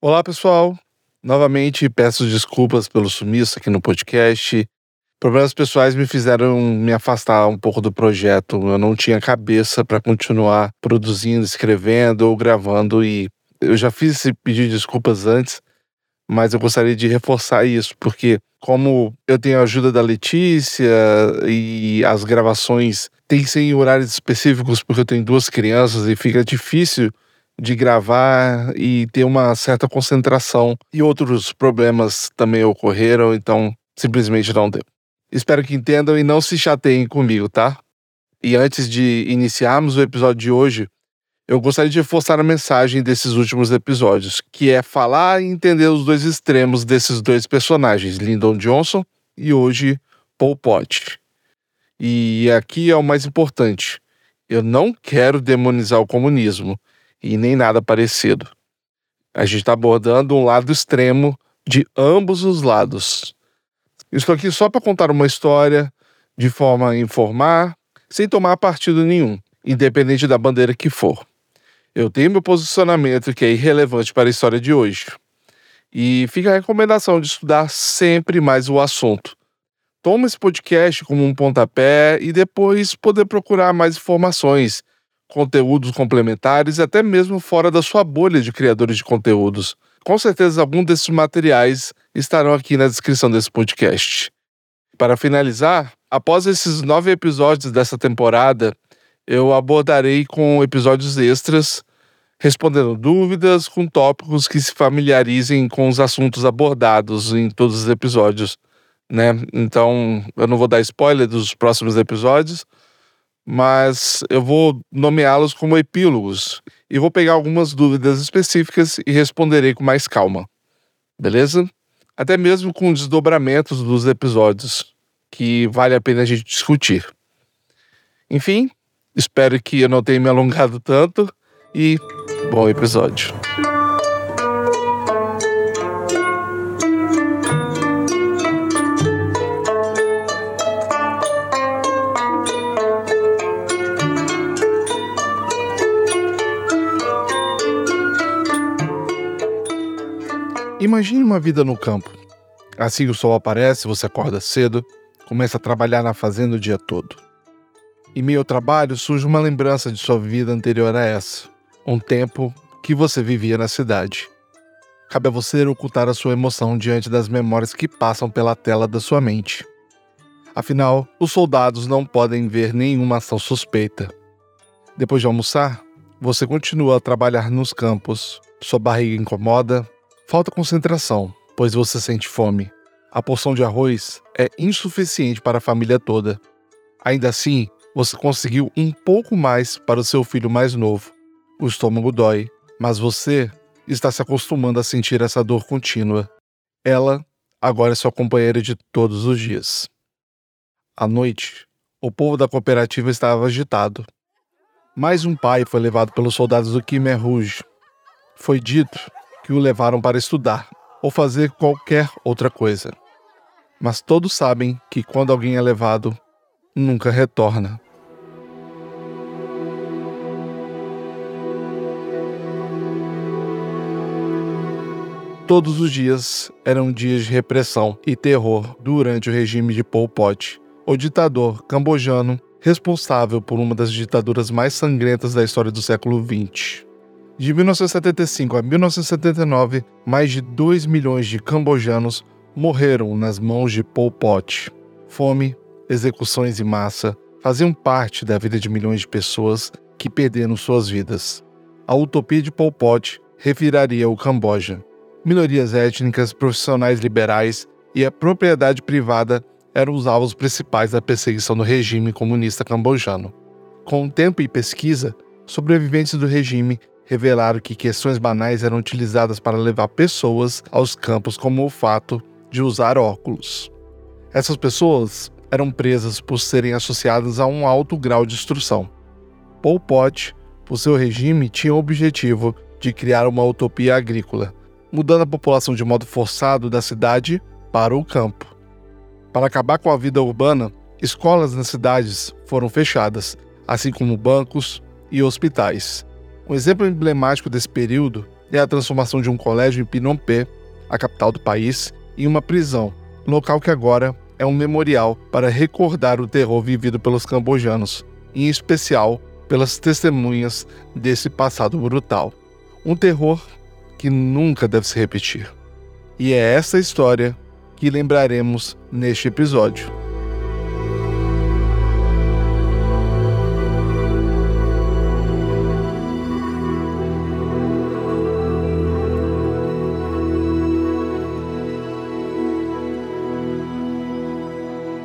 Olá, pessoal. Novamente peço desculpas pelo sumiço aqui no podcast. Problemas pessoais me fizeram me afastar um pouco do projeto. Eu não tinha cabeça para continuar produzindo, escrevendo ou gravando e eu já fiz esse pedido de desculpas antes, mas eu gostaria de reforçar isso, porque como eu tenho a ajuda da Letícia e as gravações têm sem horários específicos porque eu tenho duas crianças e fica difícil de gravar e ter uma certa concentração. E outros problemas também ocorreram, então simplesmente não deu. Espero que entendam e não se chateiem comigo, tá? E antes de iniciarmos o episódio de hoje, eu gostaria de reforçar a mensagem desses últimos episódios, que é falar e entender os dois extremos desses dois personagens, Lyndon Johnson e hoje Pol Pot. E aqui é o mais importante. Eu não quero demonizar o comunismo e nem nada parecido. A gente está abordando um lado extremo de ambos os lados. Estou aqui só para contar uma história de forma a informar, sem tomar partido nenhum, independente da bandeira que for. Eu tenho meu posicionamento que é irrelevante para a história de hoje. E fica a recomendação de estudar sempre mais o assunto. Toma esse podcast como um pontapé e depois poder procurar mais informações conteúdos complementares e até mesmo fora da sua bolha de criadores de conteúdos. Com certeza, algum desses materiais estarão aqui na descrição desse podcast. Para finalizar, após esses nove episódios dessa temporada, eu abordarei com episódios extras, respondendo dúvidas com tópicos que se familiarizem com os assuntos abordados em todos os episódios. Né? Então, eu não vou dar spoiler dos próximos episódios, mas eu vou nomeá-los como epílogos e vou pegar algumas dúvidas específicas e responderei com mais calma. Beleza? Até mesmo com desdobramentos dos episódios, que vale a pena a gente discutir. Enfim, espero que eu não tenha me alongado tanto e bom episódio. Imagine uma vida no campo. Assim o sol aparece, você acorda cedo, começa a trabalhar na fazenda o dia todo. Em meio ao trabalho surge uma lembrança de sua vida anterior a essa, um tempo que você vivia na cidade. Cabe a você ocultar a sua emoção diante das memórias que passam pela tela da sua mente. Afinal, os soldados não podem ver nenhuma ação suspeita. Depois de almoçar, você continua a trabalhar nos campos. Sua barriga incomoda, Falta concentração, pois você sente fome. A porção de arroz é insuficiente para a família toda. Ainda assim, você conseguiu um pouco mais para o seu filho mais novo. O estômago dói, mas você está se acostumando a sentir essa dor contínua. Ela agora é sua companheira de todos os dias. À noite, o povo da cooperativa estava agitado. Mais um pai foi levado pelos soldados do Khmer Rouge. Foi dito que o levaram para estudar ou fazer qualquer outra coisa. Mas todos sabem que quando alguém é levado, nunca retorna. Todos os dias eram dias de repressão e terror durante o regime de Pol Pot, o ditador cambojano responsável por uma das ditaduras mais sangrentas da história do século XX. De 1975 a 1979, mais de 2 milhões de cambojanos morreram nas mãos de Pol Pot. Fome, execuções em massa faziam parte da vida de milhões de pessoas que perderam suas vidas. A utopia de Pol Pot reviraria o Camboja. Minorias étnicas, profissionais liberais e a propriedade privada eram os alvos principais da perseguição do regime comunista cambojano. Com o tempo e pesquisa, sobreviventes do regime revelaram que questões banais eram utilizadas para levar pessoas aos campos, como o fato de usar óculos. Essas pessoas eram presas por serem associadas a um alto grau de instrução. Pol Pot, por seu regime, tinha o objetivo de criar uma utopia agrícola, mudando a população de modo forçado da cidade para o campo. Para acabar com a vida urbana, escolas nas cidades foram fechadas, assim como bancos e hospitais. Um exemplo emblemático desse período é a transformação de um colégio em Phnom Penh, a capital do país, em uma prisão, local que agora é um memorial para recordar o terror vivido pelos cambojanos, em especial pelas testemunhas desse passado brutal. Um terror que nunca deve se repetir. E é essa história que lembraremos neste episódio.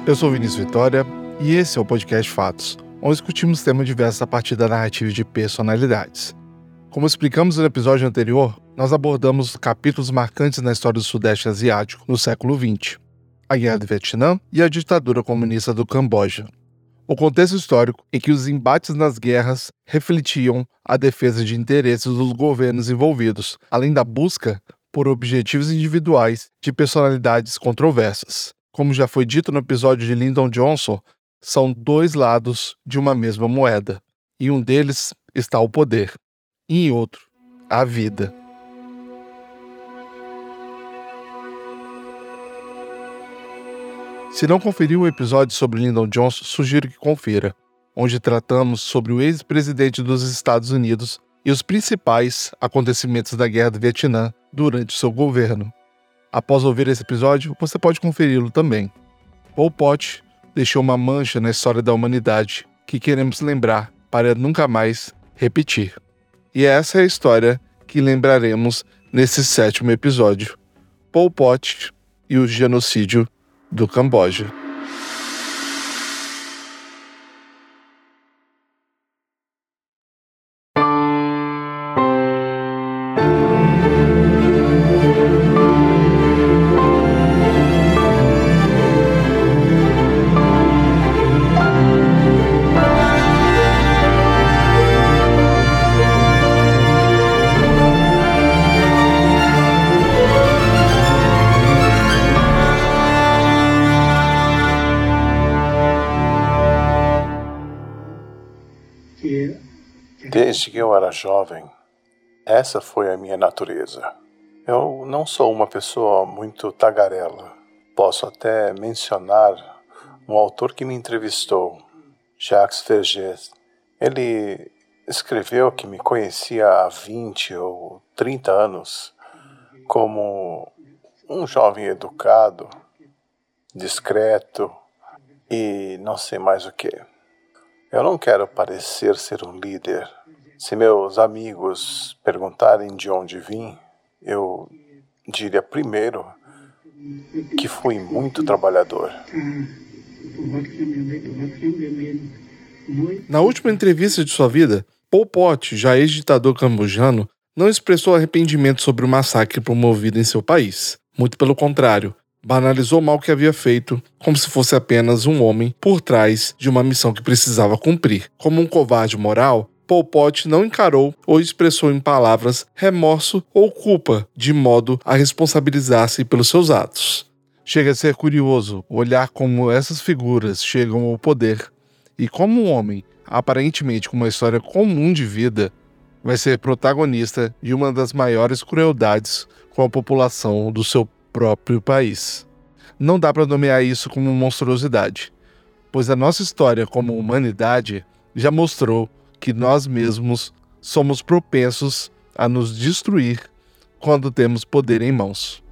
Eu sou Vinícius Vitória e esse é o podcast Fatos, onde discutimos temas diversos a partir da narrativa de personalidades. Como explicamos no episódio anterior, nós abordamos capítulos marcantes na história do Sudeste Asiático no século XX, a Guerra do Vietnã e a ditadura comunista do Camboja. O contexto histórico em que os embates nas guerras refletiam a defesa de interesses dos governos envolvidos, além da busca por objetivos individuais de personalidades controversas como já foi dito no episódio de Lyndon Johnson, são dois lados de uma mesma moeda. E um deles está o poder, e em outro, a vida. Se não conferiu o episódio sobre Lyndon Johnson, sugiro que confira, onde tratamos sobre o ex-presidente dos Estados Unidos e os principais acontecimentos da Guerra do Vietnã durante seu governo. Após ouvir esse episódio, você pode conferi-lo também. Pol Pot deixou uma mancha na história da humanidade que queremos lembrar para nunca mais repetir. E essa é a história que lembraremos nesse sétimo episódio: Pol Pot e o genocídio do Camboja. Desde que eu era jovem, essa foi a minha natureza. Eu não sou uma pessoa muito tagarela. Posso até mencionar um autor que me entrevistou, Jacques Vergès. Ele escreveu que me conhecia há 20 ou 30 anos como um jovem educado, discreto e não sei mais o que. Eu não quero parecer ser um líder se meus amigos perguntarem de onde vim, eu diria primeiro que fui muito trabalhador. Na última entrevista de sua vida, Pol Pot, já ex-ditador cambojano, não expressou arrependimento sobre o massacre promovido em seu país. Muito pelo contrário, banalizou o mal que havia feito, como se fosse apenas um homem por trás de uma missão que precisava cumprir. Como um covarde moral, Pol Pot não encarou ou expressou em palavras remorso ou culpa, de modo a responsabilizar-se pelos seus atos. Chega a ser curioso olhar como essas figuras chegam ao poder e como um homem, aparentemente com uma história comum de vida, vai ser protagonista de uma das maiores crueldades com a população do seu próprio país. Não dá para nomear isso como monstruosidade, pois a nossa história como humanidade já mostrou que nós mesmos somos propensos a nos destruir quando temos poder em mãos.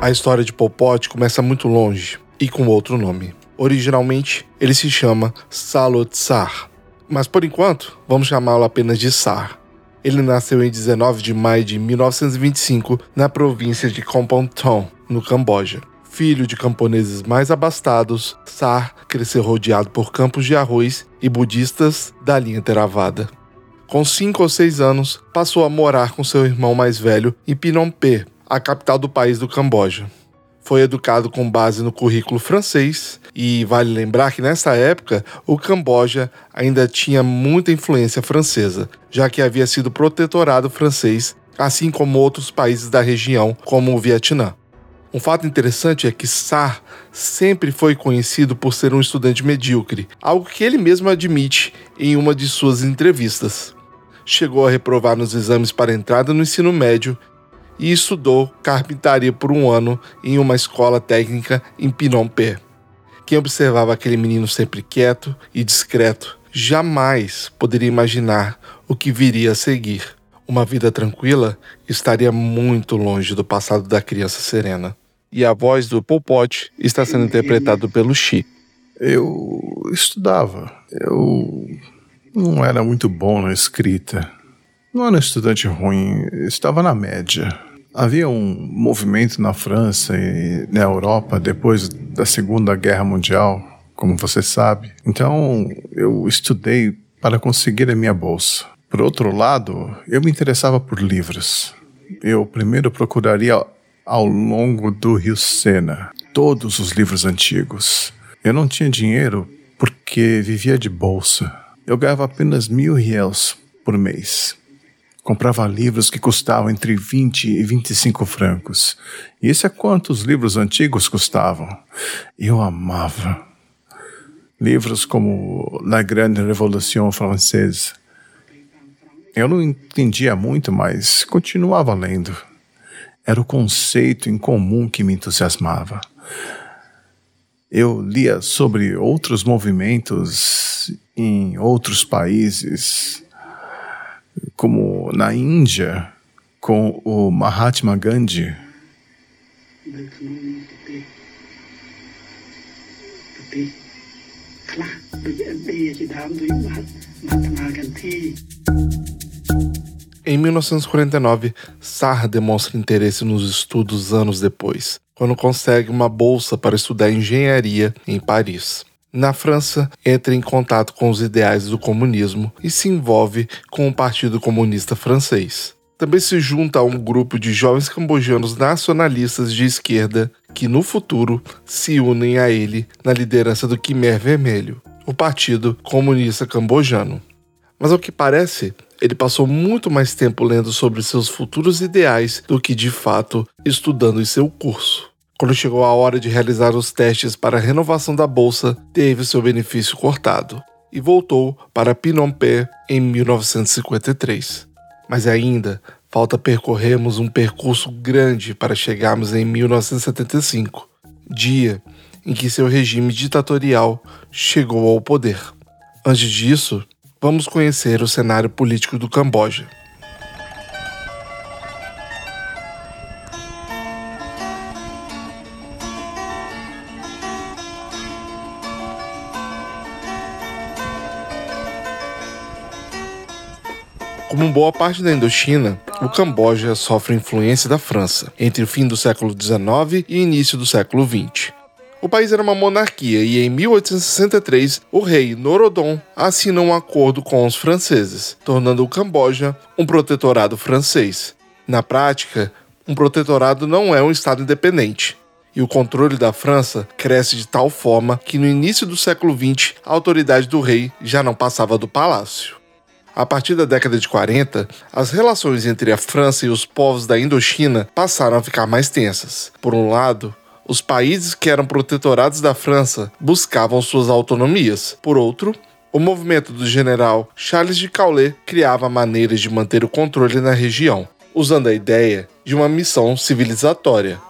A história de Pol começa muito longe e com outro nome. Originalmente, ele se chama Salot Sar, mas por enquanto vamos chamá-lo apenas de Sar. Ele nasceu em 19 de maio de 1925 na província de Kompong no Camboja. Filho de camponeses mais abastados, Sar cresceu rodeado por campos de arroz e budistas da linha Theravada. Com cinco ou seis anos, passou a morar com seu irmão mais velho em Phnom Penh, a capital do país do Camboja. Foi educado com base no currículo francês e vale lembrar que nessa época o Camboja ainda tinha muita influência francesa, já que havia sido protetorado francês, assim como outros países da região, como o Vietnã. Um fato interessante é que Sarr sempre foi conhecido por ser um estudante medíocre, algo que ele mesmo admite em uma de suas entrevistas. chegou a reprovar nos exames para entrada no ensino médio e estudou carpintaria por um ano em uma escola técnica em Phnom Penh. Quem observava aquele menino sempre quieto e discreto jamais poderia imaginar o que viria a seguir. Uma vida tranquila estaria muito longe do passado da criança serena. E a voz do Pol Pot está sendo interpretada pelo Xi. Eu estudava. Eu não era muito bom na escrita. Não era um estudante ruim, estava na média. Havia um movimento na França e na Europa depois da Segunda Guerra Mundial, como você sabe. Então eu estudei para conseguir a minha bolsa. Por outro lado, eu me interessava por livros. Eu primeiro procuraria ao longo do Rio Sena todos os livros antigos. Eu não tinha dinheiro porque vivia de bolsa. Eu ganhava apenas mil réis por mês. Comprava livros que custavam entre 20 e 25 francos. E isso é quanto os livros antigos custavam. Eu amava. Livros como La Grande Révolution Française. Eu não entendia muito, mas continuava lendo. Era o conceito em comum que me entusiasmava. Eu lia sobre outros movimentos em outros países como na Índia, com o Mahatma Gandhi. Em 1949, Sarra demonstra interesse nos estudos anos depois, quando consegue uma bolsa para estudar engenharia em Paris. Na França, entra em contato com os ideais do comunismo e se envolve com o Partido Comunista Francês. Também se junta a um grupo de jovens cambojanos nacionalistas de esquerda que, no futuro, se unem a ele na liderança do Khmer Vermelho, o Partido Comunista Cambojano. Mas ao que parece, ele passou muito mais tempo lendo sobre seus futuros ideais do que de fato estudando em seu curso. Quando chegou a hora de realizar os testes para a renovação da bolsa, teve seu benefício cortado e voltou para Phnom Penh em 1953. Mas ainda falta percorrermos um percurso grande para chegarmos em 1975, dia em que seu regime ditatorial chegou ao poder. Antes disso, vamos conhecer o cenário político do Camboja. Como boa parte da Indochina, o Camboja sofre influência da França entre o fim do século XIX e início do século XX. O país era uma monarquia e em 1863 o rei Norodom assina um acordo com os franceses, tornando o Camboja um protetorado francês. Na prática, um protetorado não é um estado independente, e o controle da França cresce de tal forma que no início do século XX a autoridade do rei já não passava do palácio. A partir da década de 40, as relações entre a França e os povos da Indochina passaram a ficar mais tensas. Por um lado, os países que eram protetorados da França buscavam suas autonomias. Por outro, o movimento do general Charles de Gaulle criava maneiras de manter o controle na região, usando a ideia de uma missão civilizatória.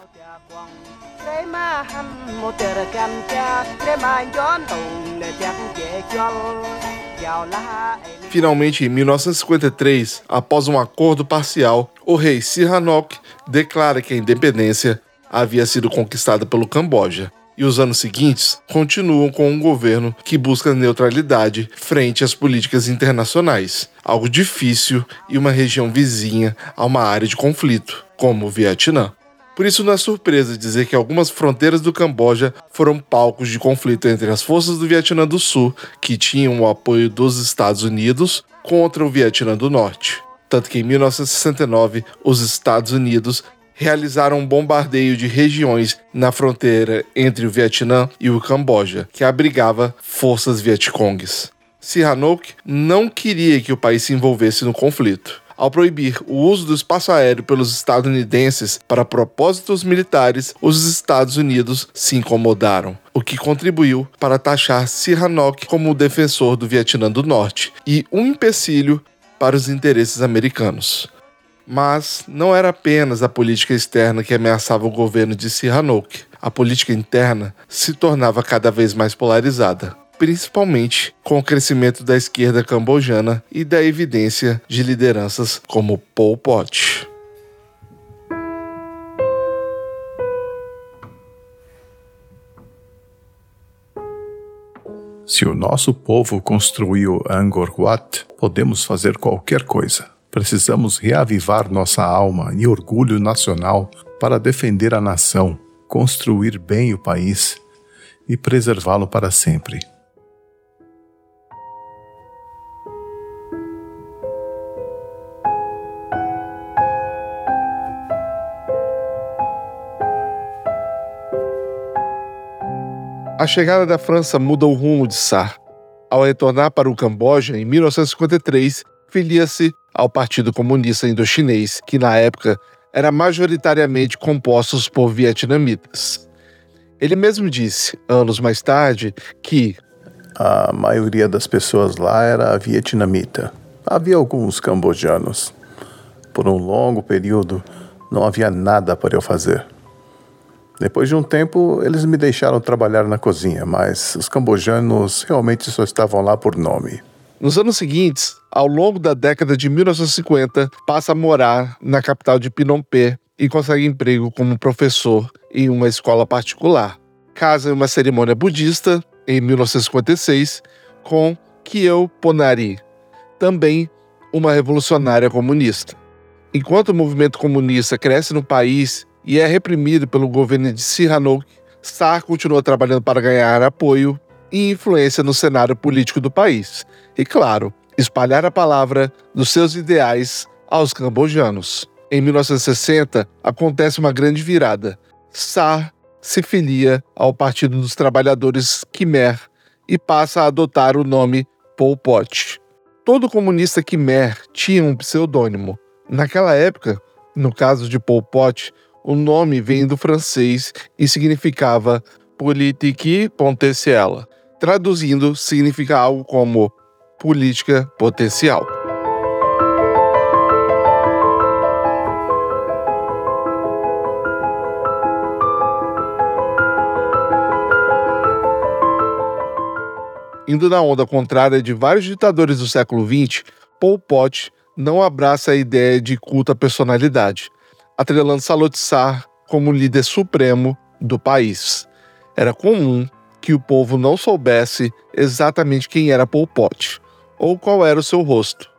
Finalmente, em 1953, após um acordo parcial, o rei Sihanouk declara que a independência havia sido conquistada pelo Camboja. E os anos seguintes continuam com um governo que busca neutralidade frente às políticas internacionais, algo difícil e uma região vizinha a uma área de conflito, como o Vietnã. Por isso não é surpresa dizer que algumas fronteiras do Camboja foram palcos de conflito entre as forças do Vietnã do Sul, que tinham o apoio dos Estados Unidos, contra o Vietnã do Norte. Tanto que em 1969 os Estados Unidos realizaram um bombardeio de regiões na fronteira entre o Vietnã e o Camboja, que abrigava forças vietcongues. Sihanouk não queria que o país se envolvesse no conflito ao proibir o uso do espaço aéreo pelos estadunidenses para propósitos militares, os Estados Unidos se incomodaram, o que contribuiu para taxar Sihanouk como o defensor do Vietnã do Norte e um empecilho para os interesses americanos. Mas não era apenas a política externa que ameaçava o governo de Sihanouk. A política interna se tornava cada vez mais polarizada, principalmente com o crescimento da esquerda cambojana e da evidência de lideranças como Pol Pot. Se o nosso povo construiu Angkor Wat, podemos fazer qualquer coisa. Precisamos reavivar nossa alma e orgulho nacional para defender a nação, construir bem o país e preservá-lo para sempre. A chegada da França muda o rumo de Sar. Ao retornar para o Camboja em 1953, filia-se ao Partido Comunista Indochinês, que na época era majoritariamente composto por vietnamitas. Ele mesmo disse, anos mais tarde, que a maioria das pessoas lá era vietnamita. Havia alguns cambojanos. Por um longo período, não havia nada para eu fazer. Depois de um tempo, eles me deixaram trabalhar na cozinha, mas os cambojanos realmente só estavam lá por nome. Nos anos seguintes, ao longo da década de 1950, passa a morar na capital de Phnom Penh e consegue emprego como professor em uma escola particular. Casa em uma cerimônia budista em 1956 com Kieu Ponari, também uma revolucionária comunista. Enquanto o movimento comunista cresce no país e é reprimido pelo governo de Sihanouk, Sar continua trabalhando para ganhar apoio e influência no cenário político do país. E, claro, espalhar a palavra dos seus ideais aos cambojanos. Em 1960, acontece uma grande virada. Sar se filia ao Partido dos Trabalhadores Khmer e passa a adotar o nome Pol Pot. Todo comunista Khmer tinha um pseudônimo. Naquela época, no caso de Pol Pot, o nome vem do francês e significava Politique Potentielle, traduzindo, significa algo como política potencial. Indo na onda contrária de vários ditadores do século XX, Pol Pot não abraça a ideia de culto à personalidade, atrelando Salotsar como líder supremo do país. Era comum que o povo não soubesse exatamente quem era Pol Pot ou qual era o seu rosto.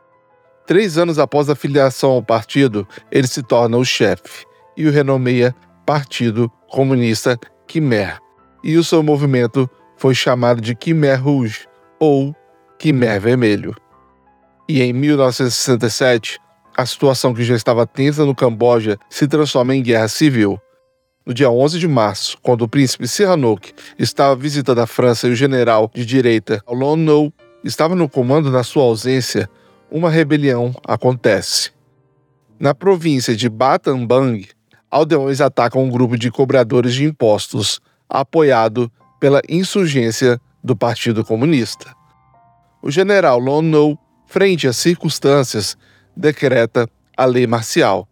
Três anos após a filiação ao partido, ele se torna o chefe e o renomeia Partido Comunista Khmer, e o seu movimento foi chamado de Khmer Rouge ou Khmer Vermelho. E em 1967, a situação que já estava tensa no Camboja se transforma em guerra civil no dia 11 de março, quando o príncipe Sihanouk estava visitando a França e o general de direita Lon Nou estava no comando na sua ausência, uma rebelião acontece. Na província de Battambang, aldeões atacam um grupo de cobradores de impostos, apoiado pela insurgência do Partido Comunista. O general Lon Nou, frente às circunstâncias, decreta a lei marcial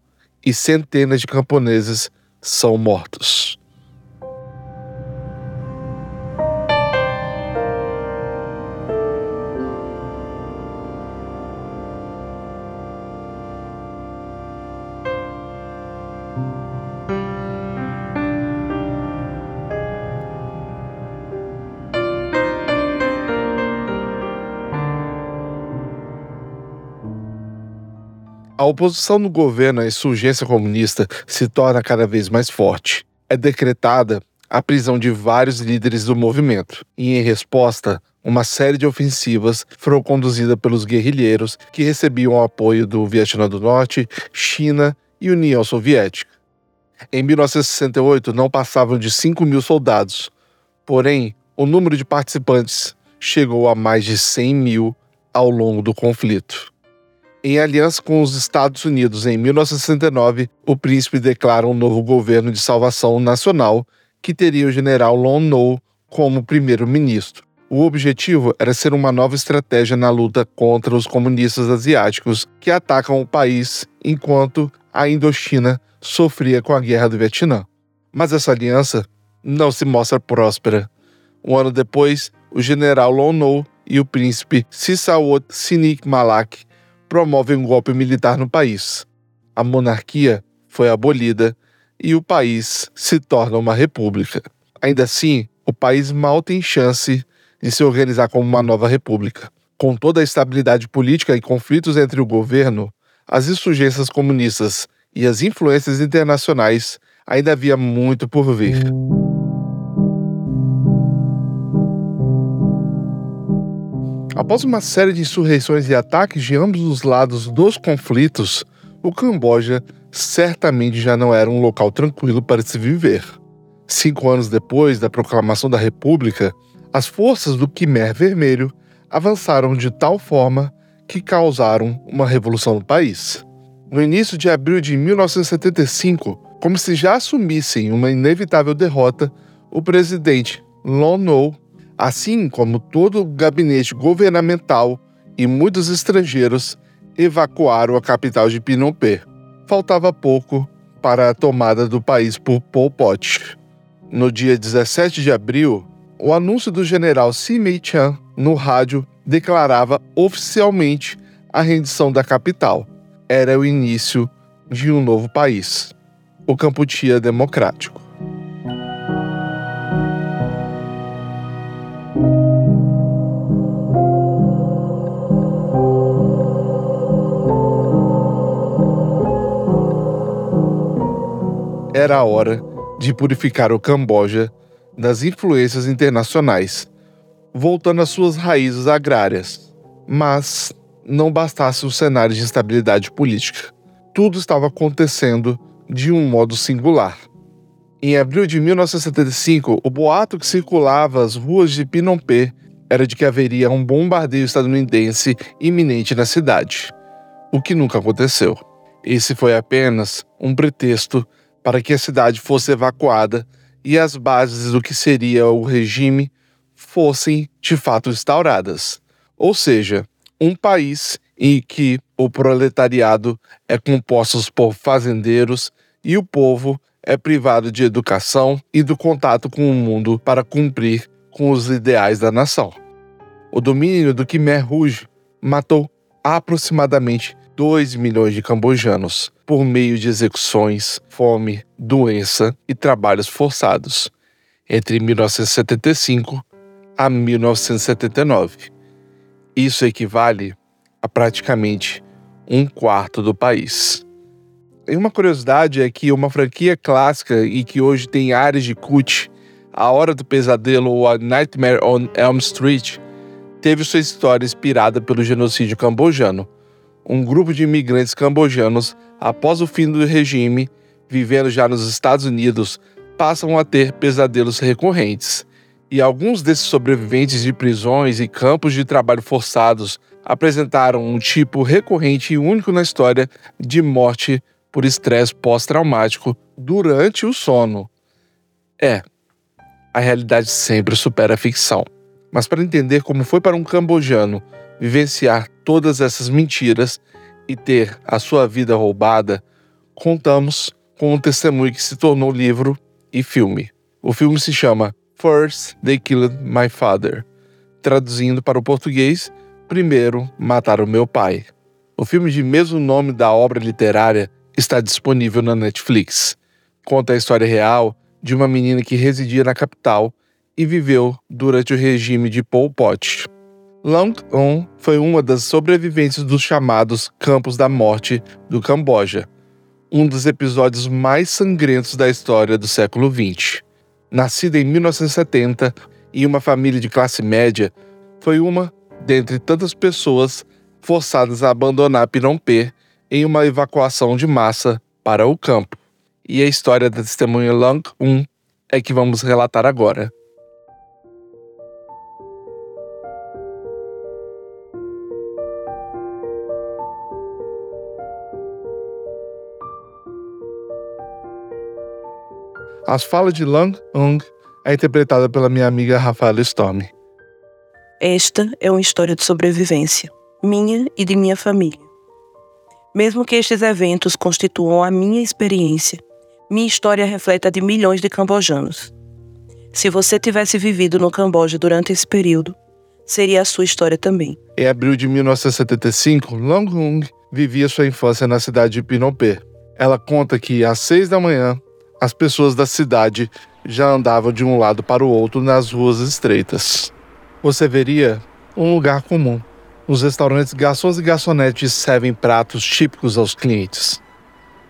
e centenas de camponeses são mortos. A oposição no governo à insurgência comunista se torna cada vez mais forte. É decretada a prisão de vários líderes do movimento, e em resposta, uma série de ofensivas foram conduzidas pelos guerrilheiros que recebiam o apoio do Vietnã do Norte, China e União Soviética. Em 1968, não passavam de 5 mil soldados, porém, o número de participantes chegou a mais de 100 mil ao longo do conflito. Em aliança com os Estados Unidos em 1969, o príncipe declara um novo governo de salvação nacional que teria o general Lon Nol como primeiro-ministro. O objetivo era ser uma nova estratégia na luta contra os comunistas asiáticos que atacam o país enquanto a Indochina sofria com a guerra do Vietnã. Mas essa aliança não se mostra próspera. Um ano depois, o general Lon Nol e o príncipe Sisawot Sinik Malak promovem um golpe militar no país. A monarquia foi abolida e o país se torna uma república. Ainda assim, o país mal tem chance de se organizar como uma nova república. Com toda a estabilidade política e conflitos entre o governo, as insurgências comunistas e as influências internacionais, ainda havia muito por vir. Após uma série de insurreições e ataques de ambos os lados dos conflitos, o Camboja certamente já não era um local tranquilo para se viver. Cinco anos depois da proclamação da República, as forças do Khmer Vermelho avançaram de tal forma que causaram uma revolução no país. No início de abril de 1975, como se já assumissem uma inevitável derrota, o presidente Lon Nol, assim como todo o gabinete governamental e muitos estrangeiros, evacuaram a capital de Phnom Penh. Faltava pouco para a tomada do país por Pol Pot. No dia 17 de abril, o anúncio do general Simei Chan no rádio declarava oficialmente a rendição da capital. Era o início de um novo país, o Campuchia Democrático. Era a hora de purificar o Camboja das influências internacionais, voltando às suas raízes agrárias. Mas não bastasse o cenário de instabilidade política. Tudo estava acontecendo de um modo singular. Em abril de 1975, o boato que circulava as ruas de Phnom Penh era de que haveria um bombardeio estadunidense iminente na cidade, o que nunca aconteceu. Esse foi apenas um pretexto para que a cidade fosse evacuada e as bases do que seria o regime fossem de fato instauradas. Ou seja, um país em que o proletariado é composto por fazendeiros e o povo é privado de educação e do contato com o mundo para cumprir com os ideais da nação. O domínio do Khmer Rouge matou aproximadamente 2 milhões de cambojanos por meio de execuções, fome, doença e trabalhos forçados entre 1975 a 1979. Isso equivale a praticamente um quarto do país. E uma curiosidade é que uma franquia clássica e que hoje tem áreas de cult, A Hora do Pesadelo ou A Nightmare on Elm Street, teve sua história inspirada pelo genocídio cambojano, um grupo de imigrantes cambojanos, após o fim do regime, vivendo já nos Estados Unidos, passam a ter pesadelos recorrentes. E alguns desses sobreviventes de prisões e campos de trabalho forçados apresentaram um tipo recorrente e único na história de morte por estresse pós-traumático durante o sono. É, a realidade sempre supera a ficção. Mas para entender como foi para um cambojano vivenciar todas essas mentiras e ter a sua vida roubada, contamos com um testemunho que se tornou livro e filme. O filme se chama First They Killed My Father, traduzindo para o português, Primeiro Mataram Meu Pai. O filme de mesmo nome da obra literária está disponível na Netflix. Conta a história real de uma menina que residia na capital e viveu durante o regime de Pol Pot. Long On foi uma das sobreviventes dos chamados Campos da Morte do Camboja, um dos episódios mais sangrentos da história do século XX. Nascida em 1970 em uma família de classe média, foi uma dentre tantas pessoas forçadas a abandonar Phnom Penh em uma evacuação de massa para o campo. E a história da testemunha Long Un é que vamos relatar agora. As falas de Lang Ung é interpretada pela minha amiga Rafaela Storm. Esta é uma história de sobrevivência, minha e de minha família. Mesmo que estes eventos constituam a minha experiência, minha história reflete a de milhões de cambojanos. Se você tivesse vivido no Camboja durante esse período, seria a sua história também. Em abril de 1975, Long Hung vivia sua infância na cidade de Phnom Penh. Ela conta que às seis da manhã, as pessoas da cidade já andavam de um lado para o outro nas ruas estreitas. Você veria um lugar comum. Nos restaurantes, garçons e garçonetes servem pratos típicos aos clientes.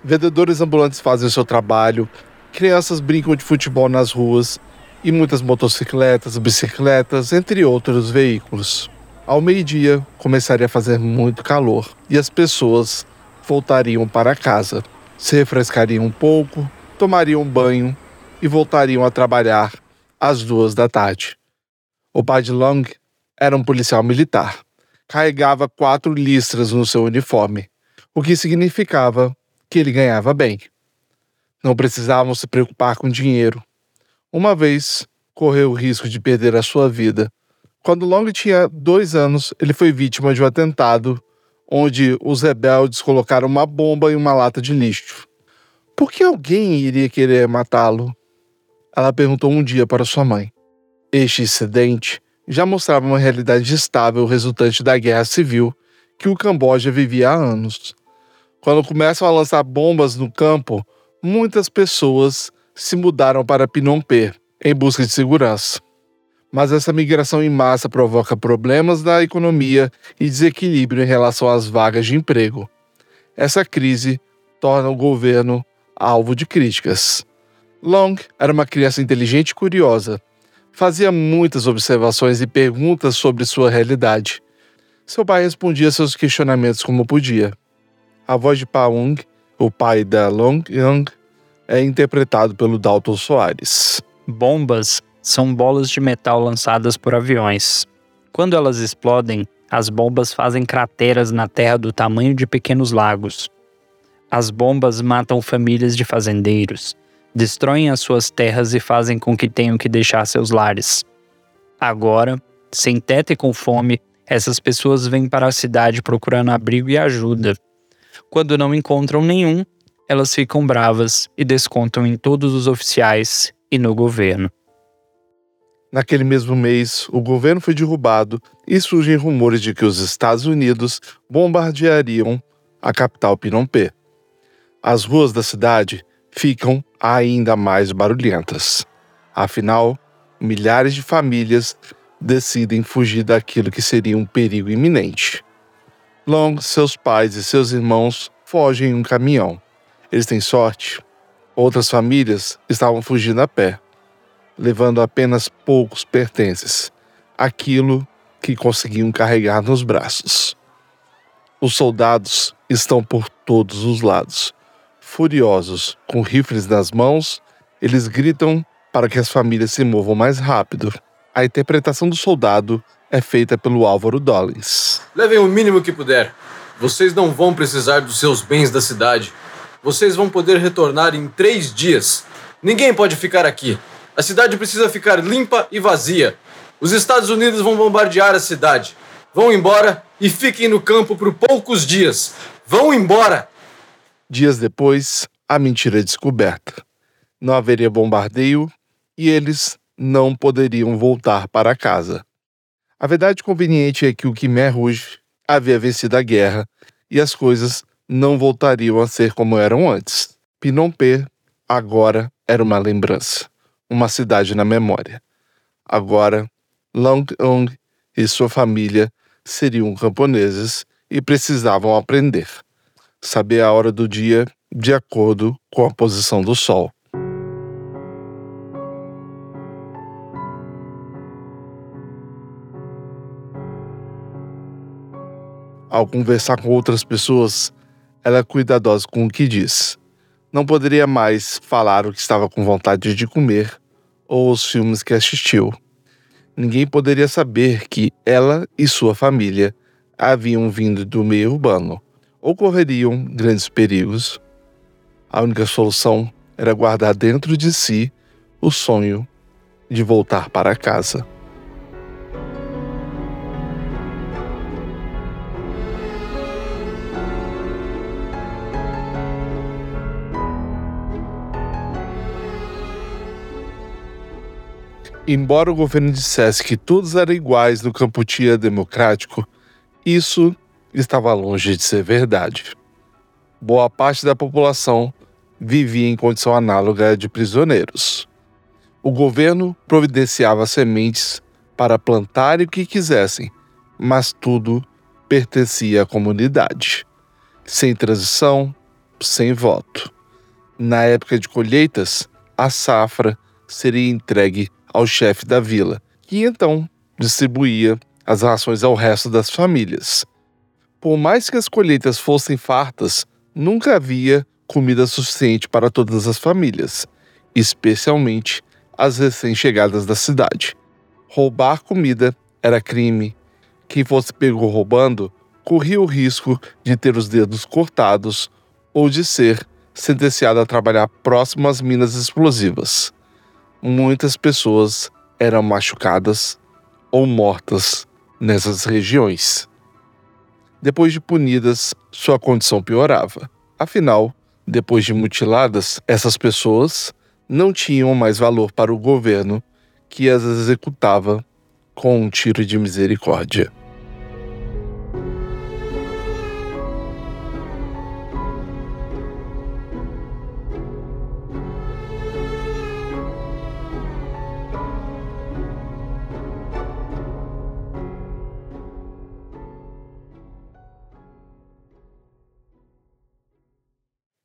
Vendedores ambulantes fazem seu trabalho, crianças brincam de futebol nas ruas e muitas motocicletas, bicicletas, entre outros veículos. Ao meio-dia, começaria a fazer muito calor e as pessoas voltariam para casa, se refrescariam um pouco, tomariam um banho e voltariam a trabalhar às duas da tarde. O de Long era um policial militar. Carregava quatro listras no seu uniforme, o que significava que ele ganhava bem. Não precisavam se preocupar com dinheiro. Uma vez, correu o risco de perder a sua vida. Quando Long tinha dois anos, ele foi vítima de um atentado onde os rebeldes colocaram uma bomba em uma lata de lixo. Por que alguém iria querer matá-lo? Ela perguntou um dia para sua mãe. Este incidente já mostrava uma realidade estável resultante da guerra civil que o Camboja vivia há anos. Quando começam a lançar bombas no campo, muitas pessoas se mudaram para Phnom Penh em busca de segurança. Mas essa migração em massa provoca problemas na economia e desequilíbrio em relação às vagas de emprego. Essa crise torna o governo alvo de críticas. Long era uma criança inteligente e curiosa. Fazia muitas observações e perguntas sobre sua realidade. Seu pai respondia seus questionamentos como podia. A voz de Paung, o pai da Long Young, é interpretado pelo Dalton Soares. Bombas são bolas de metal lançadas por aviões. Quando elas explodem, as bombas fazem crateras na terra do tamanho de pequenos lagos. As bombas matam famílias de fazendeiros, destroem as suas terras e fazem com que tenham que deixar seus lares. Agora, sem teto e com fome, essas pessoas vêm para a cidade procurando abrigo e ajuda. Quando não encontram nenhum, elas ficam bravas e descontam em todos os oficiais e no governo. Naquele mesmo mês, o governo foi derrubado e surgem rumores de que os Estados Unidos bombardeariam a capital Phnom Penh. As ruas da cidade ficam ainda mais barulhentas. Afinal, milhares de famílias decidem fugir daquilo que seria um perigo iminente. Long, seus pais e seus irmãos fogem em um caminhão. Eles têm sorte. Outras famílias estavam fugindo a pé, levando apenas poucos pertences, aquilo que conseguiam carregar nos braços. Os soldados estão por todos os lados Furiosos, com rifles nas mãos, eles gritam para que as famílias se movam mais rápido. A interpretação do soldado é feita pelo Álvaro Dollins. Levem o mínimo que puder. Vocês não vão precisar dos seus bens da cidade. Vocês vão poder retornar em três dias. Ninguém pode ficar aqui. A cidade precisa ficar limpa e vazia. Os Estados Unidos vão bombardear a cidade. Vão embora e fiquem no campo por poucos dias. Vão embora! Dias depois, a mentira é descoberta. Não haveria bombardeio e eles não poderiam voltar para casa. A verdade conveniente é que o Khmer Rouge havia vencido a guerra e as coisas não voltariam a ser como eram antes. Phnom Penh agora era uma lembrança, uma cidade na memória. Agora, Long Ong e sua família seriam camponeses e precisavam aprender saber a hora do dia de acordo com a posição do Sol. Ao conversar com outras pessoas, ela é cuidadosa com o que diz. Não poderia mais falar o que estava com vontade de comer ou os filmes que assistiu. Ninguém poderia saber que ela e sua família haviam vindo do meio urbano ocorreriam grandes perigos. A única solução era guardar dentro de si o sonho de voltar para casa. Embora o governo dissesse que todos eram iguais no Campuchia democrático, isso estava longe de ser verdade. Boa parte da população vivia em condição análoga de prisioneiros. O governo providenciava sementes para plantar o que quisessem, mas tudo pertencia à comunidade. Sem transição, sem voto. Na época de colheitas, a safra seria entregue ao chefe da vila, que então distribuía as rações ao resto das famílias. Por mais que as colheitas fossem fartas, nunca havia comida suficiente para todas as famílias, especialmente as recém-chegadas da cidade. Roubar comida era crime. Quem fosse pego roubando corria o risco de ter os dedos cortados ou de ser sentenciado a trabalhar próximo às minas explosivas. Muitas pessoas eram machucadas ou mortas nessas regiões. Depois de punidas, sua condição piorava. Afinal, depois de mutiladas, essas pessoas não tinham mais valor para o governo que as executava com um tiro de misericórdia.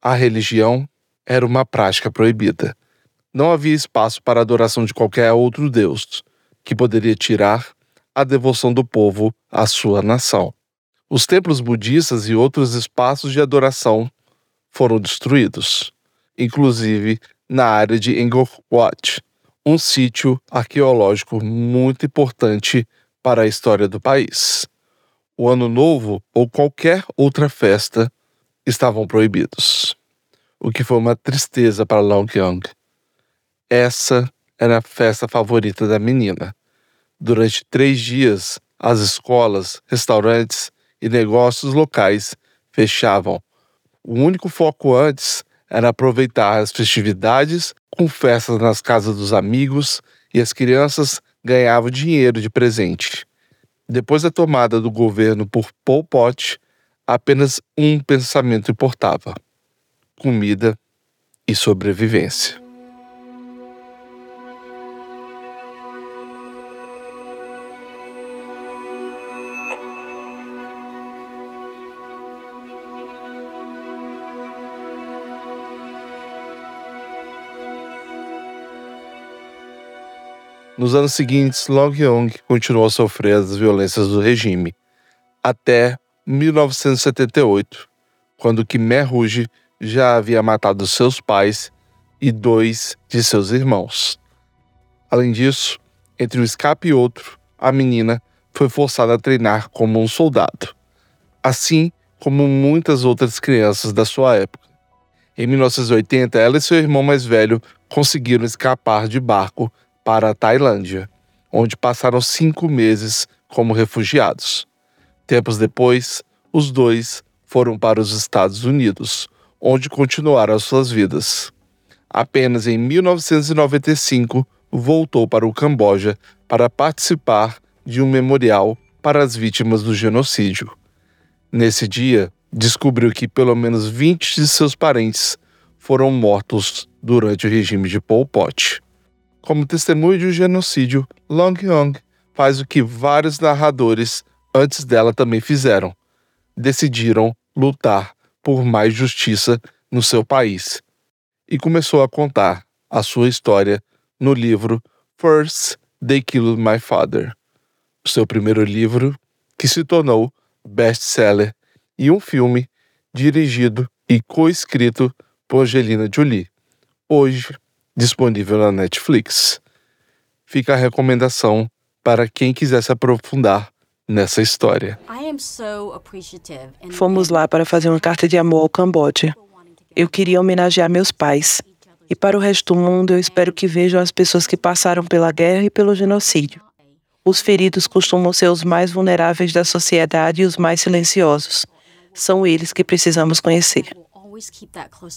A religião era uma prática proibida. Não havia espaço para a adoração de qualquer outro deus, que poderia tirar a devoção do povo à sua nação. Os templos budistas e outros espaços de adoração foram destruídos, inclusive na área de Angkor um sítio arqueológico muito importante para a história do país. O Ano Novo ou qualquer outra festa estavam proibidos, o que foi uma tristeza para Long Young. Essa era a festa favorita da menina. Durante três dias, as escolas, restaurantes e negócios locais fechavam. O único foco antes era aproveitar as festividades com festas nas casas dos amigos e as crianças ganhavam dinheiro de presente. Depois da tomada do governo por Pol Pot, apenas um pensamento importava: comida e sobrevivência. Nos anos seguintes, Long Yong continuou a sofrer as violências do regime, até 1978, quando Khmer Rouge já havia matado seus pais e dois de seus irmãos. Além disso, entre um escape e outro, a menina foi forçada a treinar como um soldado, assim como muitas outras crianças da sua época. Em 1980, ela e seu irmão mais velho conseguiram escapar de barco para a Tailândia, onde passaram cinco meses como refugiados. Tempos depois, os dois foram para os Estados Unidos, onde continuaram as suas vidas. Apenas em 1995 voltou para o Camboja para participar de um memorial para as vítimas do genocídio. Nesse dia, descobriu que pelo menos 20 de seus parentes foram mortos durante o regime de Pol Pot. Como testemunho de um genocídio, Long Yong faz o que vários narradores antes dela também fizeram. Decidiram lutar por mais justiça no seu país e começou a contar a sua história no livro First They Killed My Father, seu primeiro livro que se tornou best-seller e um filme dirigido e co-escrito por Angelina Jolie, hoje disponível na Netflix. Fica a recomendação para quem quiser se aprofundar nessa história. Fomos lá para fazer uma carta de amor ao Camboja. Eu queria homenagear meus pais. E para o resto do mundo, eu espero que vejam as pessoas que passaram pela guerra e pelo genocídio. Os feridos costumam ser os mais vulneráveis da sociedade e os mais silenciosos. São eles que precisamos conhecer.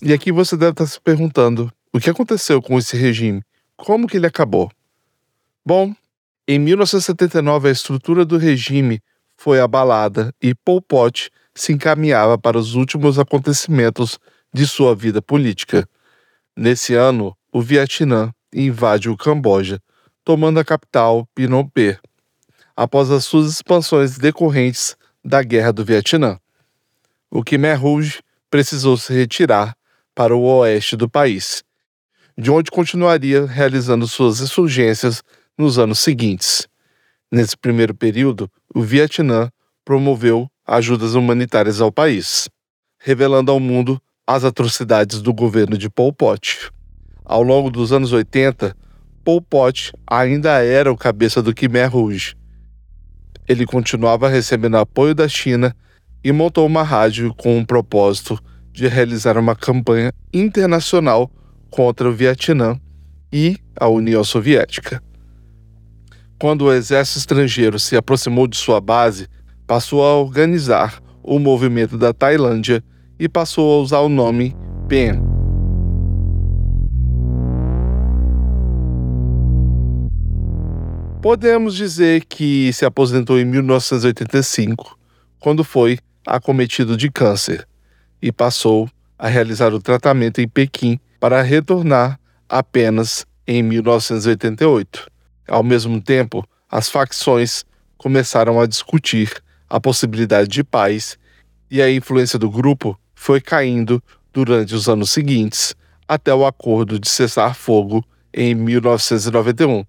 E aqui você deve estar se perguntando: o que aconteceu com esse regime? Como que ele acabou? Bom, em 1979 a estrutura do regime foi abalada e Pol Pot se encaminhava para os últimos acontecimentos de sua vida política. Nesse ano, o Vietnã invade o Camboja, tomando a capital Phnom Penh, após as suas expansões decorrentes da Guerra do Vietnã. O Khmer Rouge precisou se retirar para o oeste do país, de onde continuaria realizando suas insurgências nos anos seguintes. Nesse primeiro período, o Vietnã promoveu ajudas humanitárias ao país, revelando ao mundo as atrocidades do governo de Pol Pot. Ao longo dos anos 80, Pol Pot ainda era o cabeça do Khmer Rouge. Ele continuava recebendo apoio da China e montou uma rádio com o propósito de realizar uma campanha internacional contra o Vietnã e a União Soviética. Quando o exército estrangeiro se aproximou de sua base, passou a organizar o movimento da Tailândia e passou a usar o nome PEN. Podemos dizer que se aposentou em 1985, quando foi acometido de câncer, e passou a realizar o tratamento em Pequim para retornar apenas em 1988. Ao mesmo tempo, as facções começaram a discutir a possibilidade de paz e a influência do grupo foi caindo durante os anos seguintes, até o acordo de cessar fogo em 1991.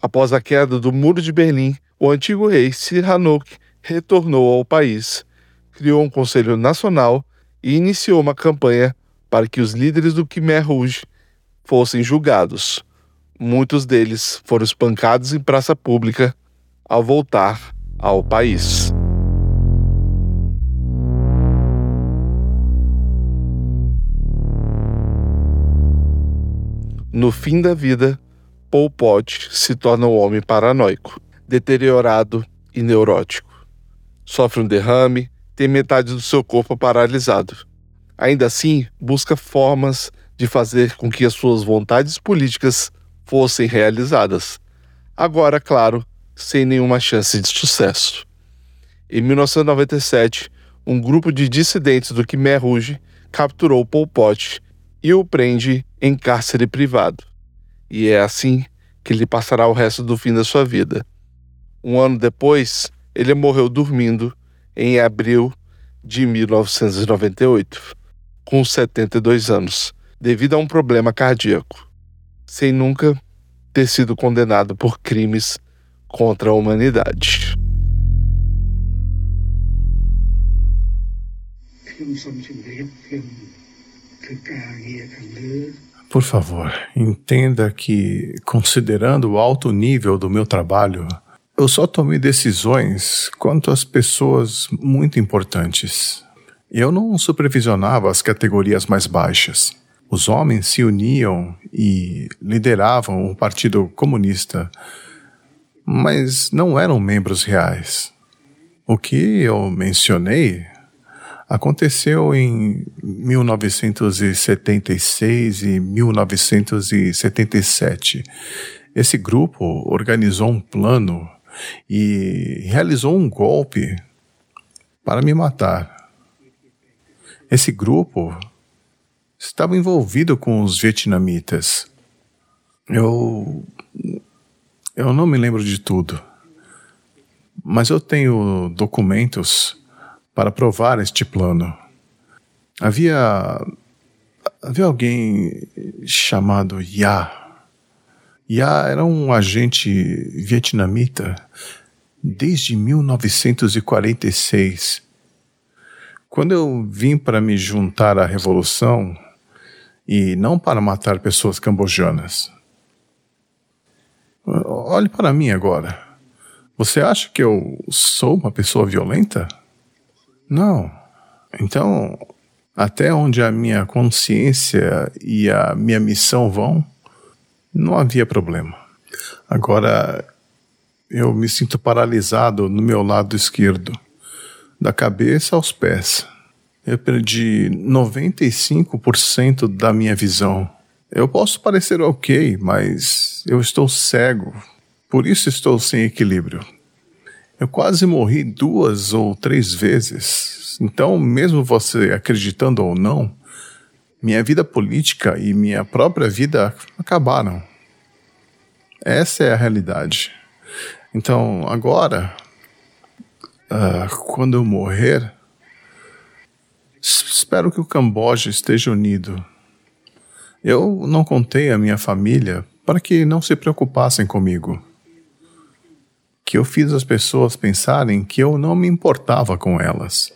Após a queda do Muro de Berlim, o antigo rei Sihanouk retornou ao país, criou um conselho nacional e iniciou uma campanha para que os líderes do Khmer Rouge fossem julgados. Muitos deles foram espancados em praça pública ao voltar ao país. No fim da vida, Pol Pot se torna um homem paranoico, deteriorado e neurótico. Sofre um derrame, tem metade do seu corpo paralisado. Ainda assim, busca formas de fazer com que as suas vontades políticas fossem realizadas. Agora, claro, sem nenhuma chance de sucesso. Em 1997, um grupo de dissidentes do Khmer Rouge capturou Pol Pot e o prende em cárcere privado. E é assim que ele passará o resto do fim da sua vida. Um ano depois, ele morreu dormindo em abril de 1998, com 72 anos, devido a um problema cardíaco, sem nunca ter sido condenado por crimes contra a humanidade. Por favor, entenda que, considerando o alto nível do meu trabalho, eu só tomei decisões quanto às pessoas muito importantes. Eu não supervisionava as categorias mais baixas. Os homens se uniam e lideravam o Partido Comunista, mas não eram membros reais. O que eu mencionei aconteceu em 1976 e 1977. Esse grupo organizou um plano e realizou um golpe para me matar. Esse grupo estava envolvido com os vietnamitas. Eu. Eu não me lembro de tudo, mas eu tenho documentos para provar este plano. Havia. Havia alguém chamado Ya. Ya era um agente vietnamita desde 1946. Quando eu vim para me juntar à revolução, e não para matar pessoas cambojanas. Olhe para mim agora. Você acha que eu sou uma pessoa violenta? Não. Então, até onde a minha consciência e a minha missão vão, não havia problema. Agora, eu me sinto paralisado no meu lado esquerdo, da cabeça aos pés. Eu perdi 95% da minha visão. Eu posso parecer ok, mas eu estou cego Por isso estou sem equilíbrio. Eu quase morri duas ou três vezes. Então, mesmo você acreditando ou não, minha vida política e minha própria vida acabaram. Essa é a realidade. Então, agora, uh, quando eu morrer, espero que o Camboja esteja unido. Eu não contei à minha família para que não se preocupassem comigo. Que eu fiz as pessoas pensarem que eu não me importava com elas,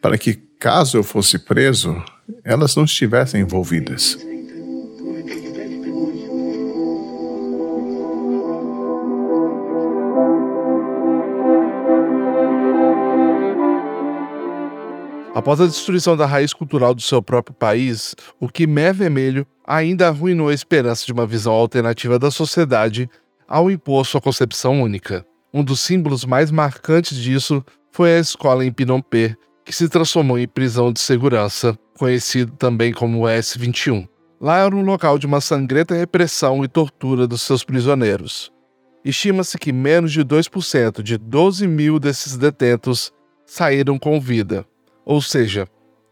para que, caso eu fosse preso, elas não estivessem envolvidas. Após a destruição da raiz cultural do seu próprio país, o Quimé Vermelho ainda arruinou a esperança de uma visão alternativa da sociedade ao impor sua concepção única. Um dos símbolos mais marcantes disso foi a escola em Phnom Penh, que se transformou em prisão de segurança, conhecido também como S-21. Lá era um local de uma sangrenta repressão e tortura dos seus prisioneiros. Estima-se que menos de 2% de 12 mil desses detentos saíram com vida, ou seja,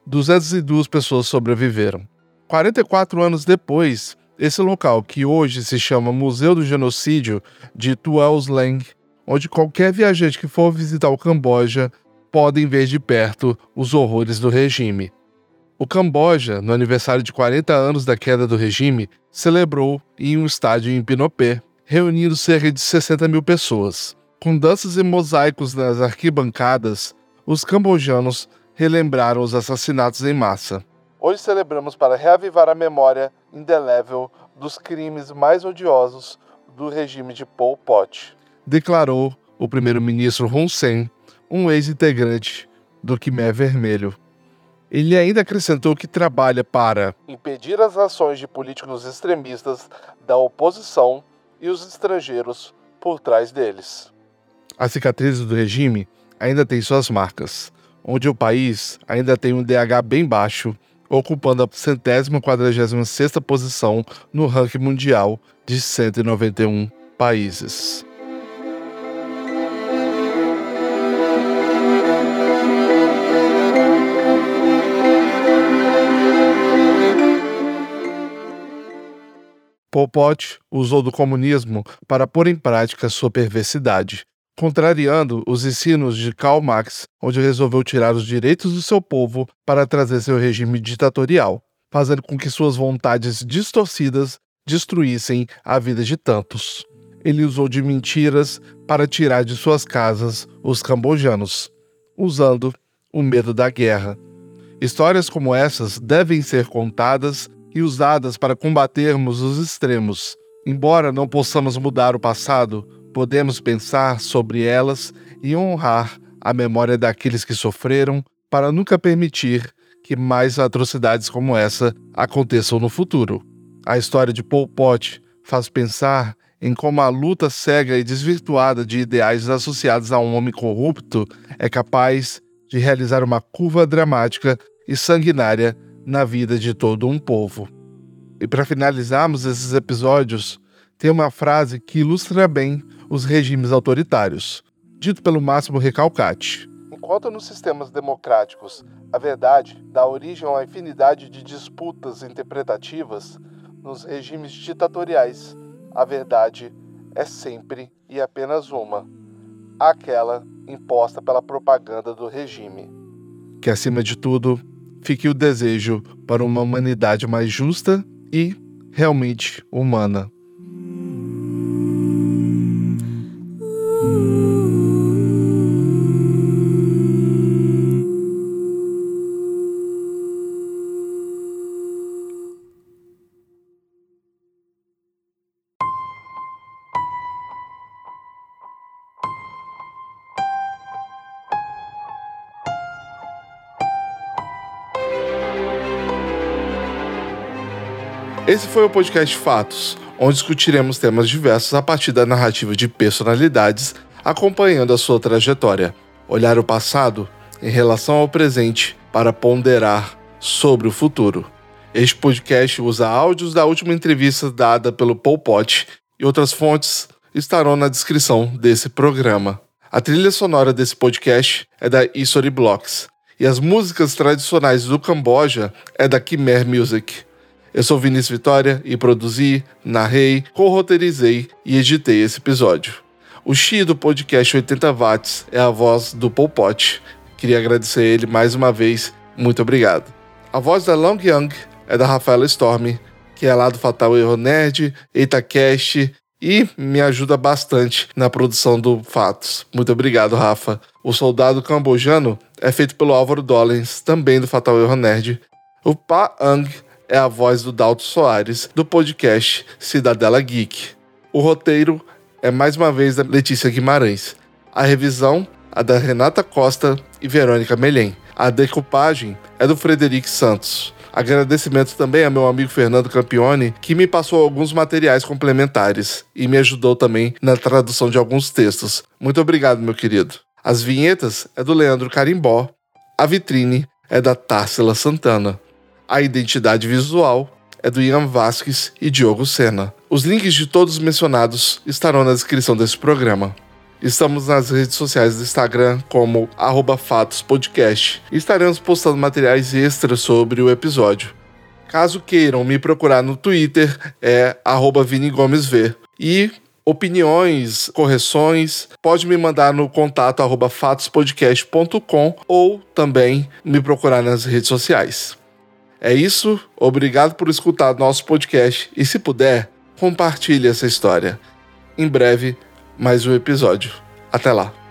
202 pessoas sobreviveram. 44 anos depois, esse local, que hoje se chama Museu do Genocídio de Tuol Sleng, onde qualquer viajante que for visitar o Camboja pode ver de perto os horrores do regime. O Camboja, no aniversário de 40 anos da queda do regime, celebrou em um estádio em Pinopé, reunindo cerca de 60 mil pessoas. Com danças e mosaicos nas arquibancadas, os cambojanos relembraram os assassinatos em massa. Hoje celebramos para reavivar a memória indelével dos crimes mais odiosos do regime de Pol Pot, declarou o primeiro-ministro Hun Sen, um ex-integrante do Khmer Vermelho. Ele ainda acrescentou que trabalha para impedir as ações de políticos extremistas da oposição e os estrangeiros por trás deles. As cicatrizes do regime ainda têm suas marcas, onde o país ainda tem um DH bem baixo ocupando a centésima quadragésima sexta posição no ranking mundial de 191 países. Pol Pot usou do comunismo para pôr em prática sua perversidade, contrariando os ensinos de Karl Marx, onde resolveu tirar os direitos do seu povo para trazer seu regime ditatorial, fazendo com que suas vontades distorcidas destruíssem a vida de tantos. Ele usou de mentiras para tirar de suas casas os cambojanos, usando o medo da guerra. Histórias como essas devem ser contadas e usadas para combatermos os extremos. Embora não possamos mudar o passado, podemos pensar sobre elas e honrar a memória daqueles que sofreram para nunca permitir que mais atrocidades como essa aconteçam no futuro. A história de Pol Pot faz pensar em como a luta cega e desvirtuada de ideais associados a um homem corrupto é capaz de realizar uma curva dramática e sanguinária na vida de todo um povo. E para finalizarmos esses episódios, tem uma frase que ilustra bem os regimes autoritários, dito pelo Máximo Recalcate. Enquanto nos sistemas democráticos a verdade dá origem a uma infinidade de disputas interpretativas, nos regimes ditatoriais a verdade é sempre e apenas uma, aquela imposta pela propaganda do regime. Que acima de tudo fique o desejo para uma humanidade mais justa e realmente humana. Esse foi o podcast Fatos, onde discutiremos temas diversos a partir da narrativa de personalidades acompanhando a sua trajetória. Olhar o passado em relação ao presente para ponderar sobre o futuro. Este podcast usa áudios da última entrevista dada pelo Paul Pot e outras fontes estarão na descrição desse programa. A trilha sonora desse podcast é da History Blocks e as músicas tradicionais do Camboja é da Khmer Music. Eu sou Vinícius Vitória e produzi, narrei, co-roteirizei e editei esse episódio. O Xi do podcast 80 Watts é a voz do Pol Pot. Queria agradecer a ele mais uma vez. Muito obrigado. A voz da Long Young é da Rafaela Storm, que é lá do Fatal Erro Nerd, EitaCast e me ajuda bastante na produção do Fatos. Muito obrigado, Rafa. O Soldado Cambojano é feito pelo Álvaro Dollens, também do Fatal Erro Nerd. O Pa Ang é a voz do Dalto Soares, do podcast Cidadela Geek. O roteiro é mais uma vez da Letícia Guimarães. A revisão, a da Renata Costa e Verônica Melhem. A decupagem é do Frederico Santos. Agradecimento também ao meu amigo Fernando Campione, que me passou alguns materiais complementares e me ajudou também na tradução de alguns textos. Muito obrigado, meu querido. As vinhetas é do Leandro Carimbó. A vitrine é da Társila Santana. A identidade visual é do Ian Vasques e Diogo Sena. Os links de todos mencionados estarão na descrição desse programa. Estamos nas redes sociais do Instagram como @fatospodcast. E estaremos postando materiais extras sobre o episódio. Caso queiram me procurar no Twitter, é @vinigomesv. E opiniões, correções, pode me mandar no contato fatospodcast.com ou também me procurar nas redes sociais. É isso, obrigado por escutar nosso podcast e se puder, compartilhe essa história. Em breve mais um episódio. Até lá!